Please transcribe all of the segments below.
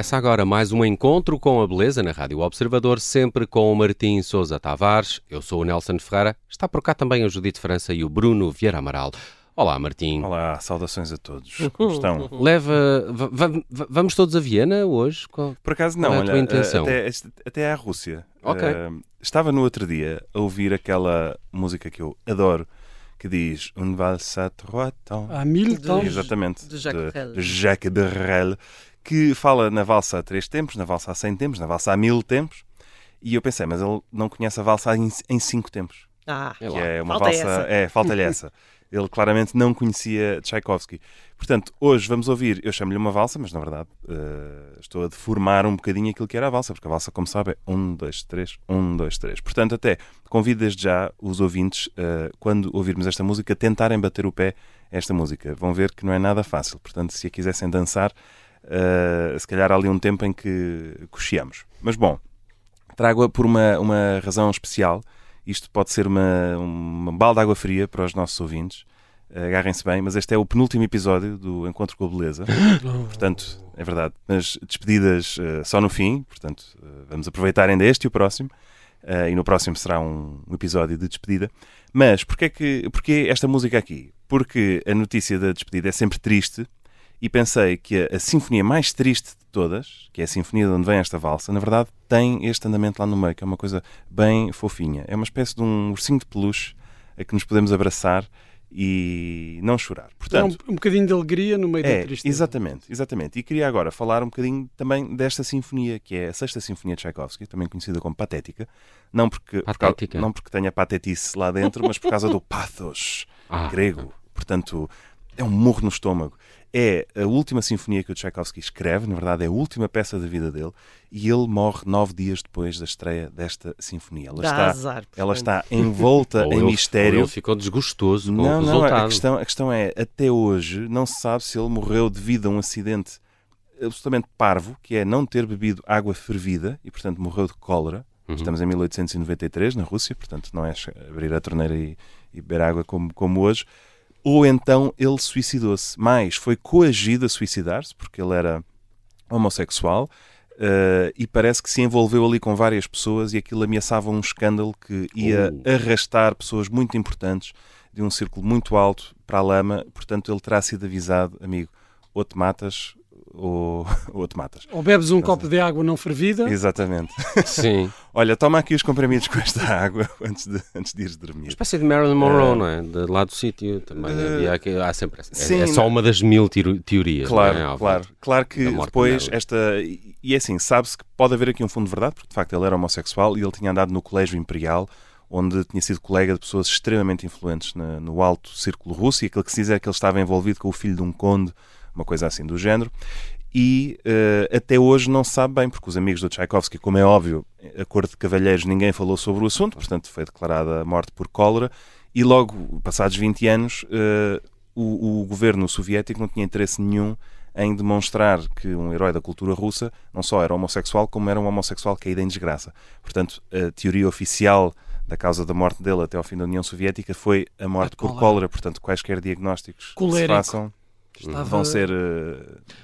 Começa agora mais um encontro com a beleza na Rádio Observador, sempre com o Martim Sousa Tavares. Eu sou o Nelson Ferreira. Está por cá também a Judite França e o Bruno Vieira Amaral. Olá, Martim. Olá, saudações a todos. Como estão? Leva. vamos todos a Viena hoje? Qual, por acaso não, é a tua olha, intenção? Até, até à Rússia. Ok. Uh, estava no outro dia a ouvir aquela música que eu adoro, que diz Un valse à trois temps. Há mil temps. Exatamente. de Jacques Brel. Jacques Brel, que fala na valsa há três tempos, na valsa há cem tempos, na valsa há mil tempos. E eu pensei, mas ele não conhece a valsa em, em cinco tempos. Ah, É que é uma Falta valsa. essa. É, falta-lhe essa. Ele claramente não conhecia Tchaikovsky. Portanto, hoje vamos ouvir, eu chamo-lhe uma valsa, mas na verdade eh, estou a deformar um bocadinho aquilo que era a valsa, porque a valsa, como sabe, é um, dois, três, um, dois, três. Portanto, até convido desde já os ouvintes, eh, quando ouvirmos esta música, tentarem bater o pé a esta música. Vão ver que não é nada fácil. Portanto, se a quisessem dançar, eh, se calhar há ali um tempo em que cocheamos. Mas bom, trago-a por uma, uma razão especial. Isto pode ser uma, uma balde de água fria para os nossos ouvintes. Agarrem-se bem, mas este é o penúltimo episódio do Encontro com a Beleza. Portanto, é verdade. Mas despedidas eh, só no fim. Portanto, eh, vamos aproveitar ainda este e o próximo. Eh, e no próximo será um, um episódio de despedida. Mas porquê, que, porquê esta música aqui? Porque a notícia da despedida é sempre triste e pensei que a, a sinfonia mais triste de todas, que é a sinfonia de onde vem esta valsa, na verdade tem este andamento lá no meio, que é uma coisa bem fofinha. É uma espécie de um ursinho de peluche a que nos podemos abraçar e não chorar. Dá um, Portanto, um bocadinho de alegria no meio da é, tristeza. exatamente, exatamente. E queria agora falar um bocadinho também desta sinfonia, que é a sexta sinfonia de Tchaikovsky, também conhecida como Patética. Não porque, por causa- Patética. não porque tenha patetice lá dentro, mas por causa do pathos Ah, grego. Portanto, é um morro no estômago. É a última sinfonia que o Tchaikovsky escreve, na verdade é a última peça da vida dele, e ele morre nove dias depois da estreia desta sinfonia. Ela dá está, azar. ela está envolta ou em ele- mistério. ou ele ficou desgostoso com o Não, não, resultado. a questão, a questão é, até hoje, não se sabe se ele morreu devido a um acidente absolutamente parvo, que é não ter bebido água fervida e, portanto, morreu de cólera. Uhum. Estamos em 1893, na Rússia, portanto, não é abrir a torneira e, e beber água como, como hoje. Ou então ele suicidou-se. Mais, foi coagido a suicidar-se, porque ele era homossexual. eh, e parece que se envolveu ali com várias pessoas e aquilo ameaçava um escândalo que ia Oh. arrastar pessoas muito importantes de um círculo muito alto para a lama. Portanto, ele terá sido avisado, amigo, ou te matas ou, ou te matas. Ou bebes um copo de água não fervida, Exatamente. Sim. Olha, toma aqui os comprimidos com esta água antes de, antes de ires dormir. Uma espécie de Marilyn Monroe, Eh, não é? De lá do sítio também. aqui- há sempre essa. É- sim, é, só não- uma das mil teorias. Claro, não é? Claro. Claro que depois dela. esta. E é assim, sabe-se que pode haver aqui um fundo de verdade, porque de facto ele era homossexual e ele tinha andado no Colégio Imperial, onde tinha sido colega de pessoas extremamente influentes no alto círculo russo, e aquilo que se diz é que ele estava envolvido com o filho de um conde, uma coisa assim do género. E eh, até hoje não se sabe bem, porque os amigos do Tchaikovsky, como é óbvio, a cor de cavalheiros, ninguém falou sobre o assunto, portanto foi declarada a morte por cólera, e logo, passados 20 anos, eh, o, o governo soviético não tinha interesse nenhum em demonstrar que um herói da cultura russa não só era homossexual, como era um homossexual caído em desgraça. Portanto, a teoria oficial da causa da morte dele até ao fim da União Soviética foi a morte A por cólera. Portanto, quaisquer diagnósticos que se Colérico. façam estava vão ser. eh,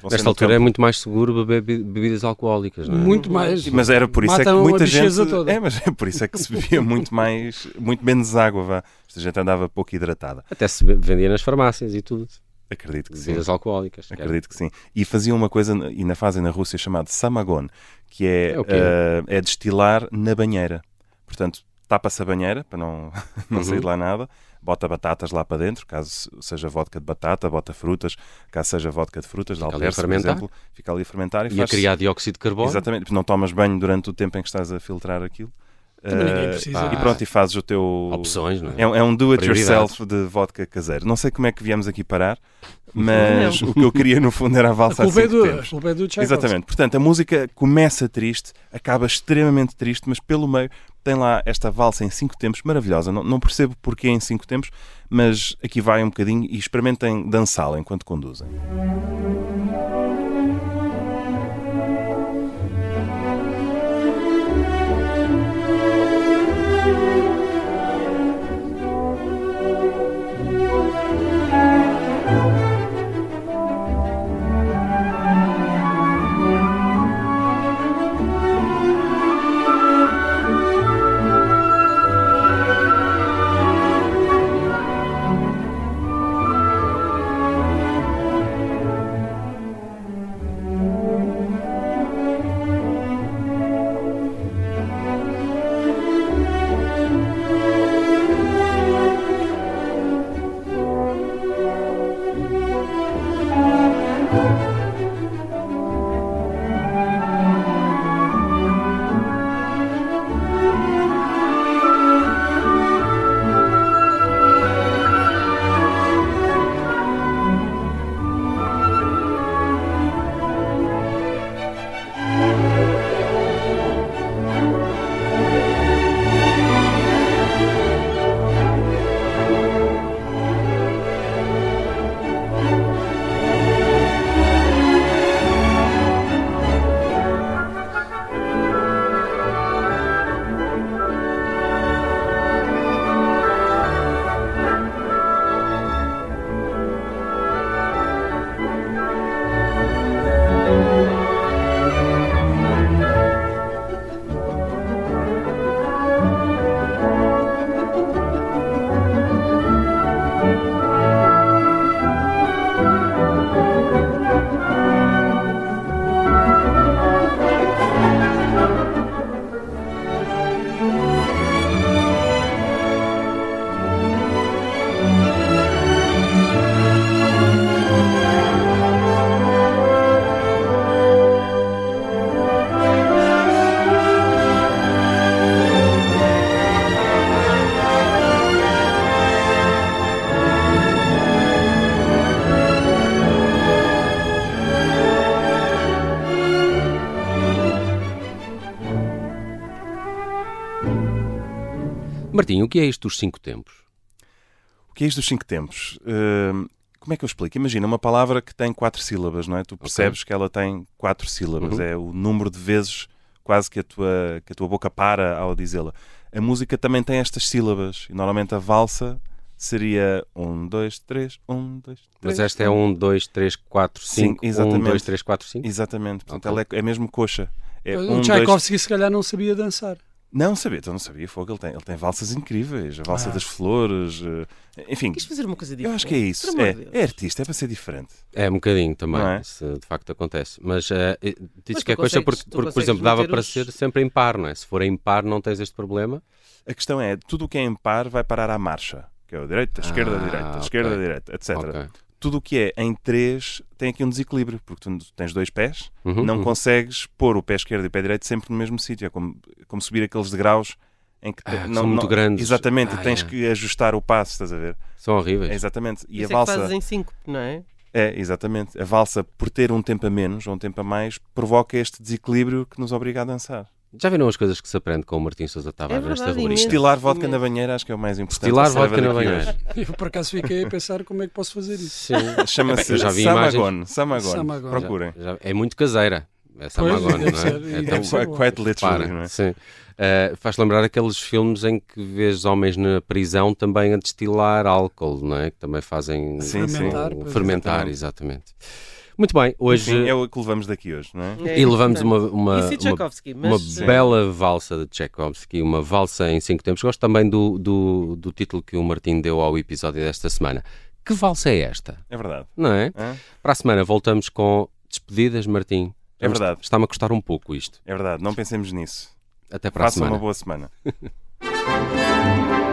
vão ser Nesta no altura é campo. muito mais seguro beber be- bebidas alcoólicas, não é? muito mais. Mas era por isso é que muita gente. toda. É, mas é por isso é que se bebia muito mais, muito menos água, vá. Esta gente andava pouco hidratada. Até se vendia nas farmácias e tudo. Acredito que sim. Bebidas alcoólicas. Acredito que sim. E faziam uma coisa, e na fazem na Rússia, chamada samagon, que é, É eh, é destilar na banheira. Portanto, tapa-se a banheira para não, não Uhum. sair de lá nada, bota batatas lá para dentro, caso seja vodka de batata, bota frutas, caso seja vodka de frutas, de a alperce, por exemplo, fica ali a fermentar e, E a faz criar dióxido de carbono. Exatamente, não tomas banho durante o tempo em que estás a filtrar aquilo. Também ninguém Eh, precisa. E pronto, e fazes o teu. Opções, não é? É, um- é um do-it-yourself de vodka caseiro. Não sei como é que viemos aqui parar, mas o que eu queria no fundo era a valsa é assim do, a culpa é do Tchaikovsky. Exatamente. Portanto, a música começa triste, acaba extremamente triste, mas pelo meio tem lá esta valsa em cinco tempos maravilhosa. Não, não percebo porquê em cinco tempos, mas aqui vai um bocadinho e experimentem dançá-la enquanto conduzem. Martim, o que é isto dos cinco tempos? O que é isto dos cinco tempos? Uh, como é que eu explico? Imagina uma palavra que tem quatro sílabas, não é? Tu percebes okay. que ela tem quatro sílabas. Uhum. É o número de vezes quase que a tua, que a tua boca para ao dizê-la. A música também tem estas sílabas. E normalmente a valsa seria um, dois, três, um, dois, três. Mas esta é um, dois, três, quatro, cinco. Sim, exatamente. Um, dois, três, quatro, cinco. Exatamente. Portanto, okay. ela é, é mesmo coxa. É o um, Tchaikovsky dois... se calhar não sabia dançar. Não sabia, então não sabia. Fogo, ele tem, ele tem valsas incríveis, a valsa ah. das flores, eh, enfim. Quis fazer uma coisa diferente. Eu acho que é isso. É, é, artista, é para ser diferente. É um bocadinho também, é? isso de facto acontece. Mas uh, diz que é coisa porque, porque por exemplo, dava para ser sempre em par, não é? Se for em par, não tens este problema. A questão é, tudo o que é em par vai parar à marcha, que é o direito, a esquerda, a direita, a ah, esquerda, a direita, etc. Okay tudo o que é em três tem aqui um desequilíbrio, porque tu tens dois pés, uhum, não uhum. consegues pôr o pé esquerdo e o pé direito sempre no mesmo sítio. É como, como subir aqueles degraus em que ah, não, são muito não, grandes. Exatamente, ah, tens é. que ajustar o passo, estás a ver? São horríveis. É, exatamente. E Isso a valsa. É que fazes em cinco, não é? É, exatamente. A valsa, por ter um tempo a menos ou um tempo a mais, provoca este desequilíbrio que nos obriga a dançar. Já viram as coisas que se aprende com o Martim Sousa Tavares é nesta rubrica? Estilar vodka na banheira acho que é o mais importante. Estilar vodka na banheira. Eu por acaso fiquei a pensar como é que posso fazer isso. Chama-se Samagon. Samagon. Procurem. Já, já, é muito caseira. É Samagon, não é? é tão... quite literally, não é? Sim. Uh, faz lembrar aqueles filmes em que vês homens na prisão também a destilar álcool, não é? Que também fazem sim, fermentar, sim. fermentar exatamente. Muito bem, hoje. Enfim, é o que levamos daqui hoje, não é? é e levamos uma, uma, uma, uma bela valsa de Tchaikovsky, uma valsa em cinco tempos. Gosto também do, do, do título que o Martim deu ao episódio desta semana. Que valsa é esta? É verdade. Não é? é? Para a semana voltamos com despedidas, Martim. É verdade. Está-me a custar um pouco isto. É verdade, não pensemos nisso. Até para Faça a semana. uma boa semana.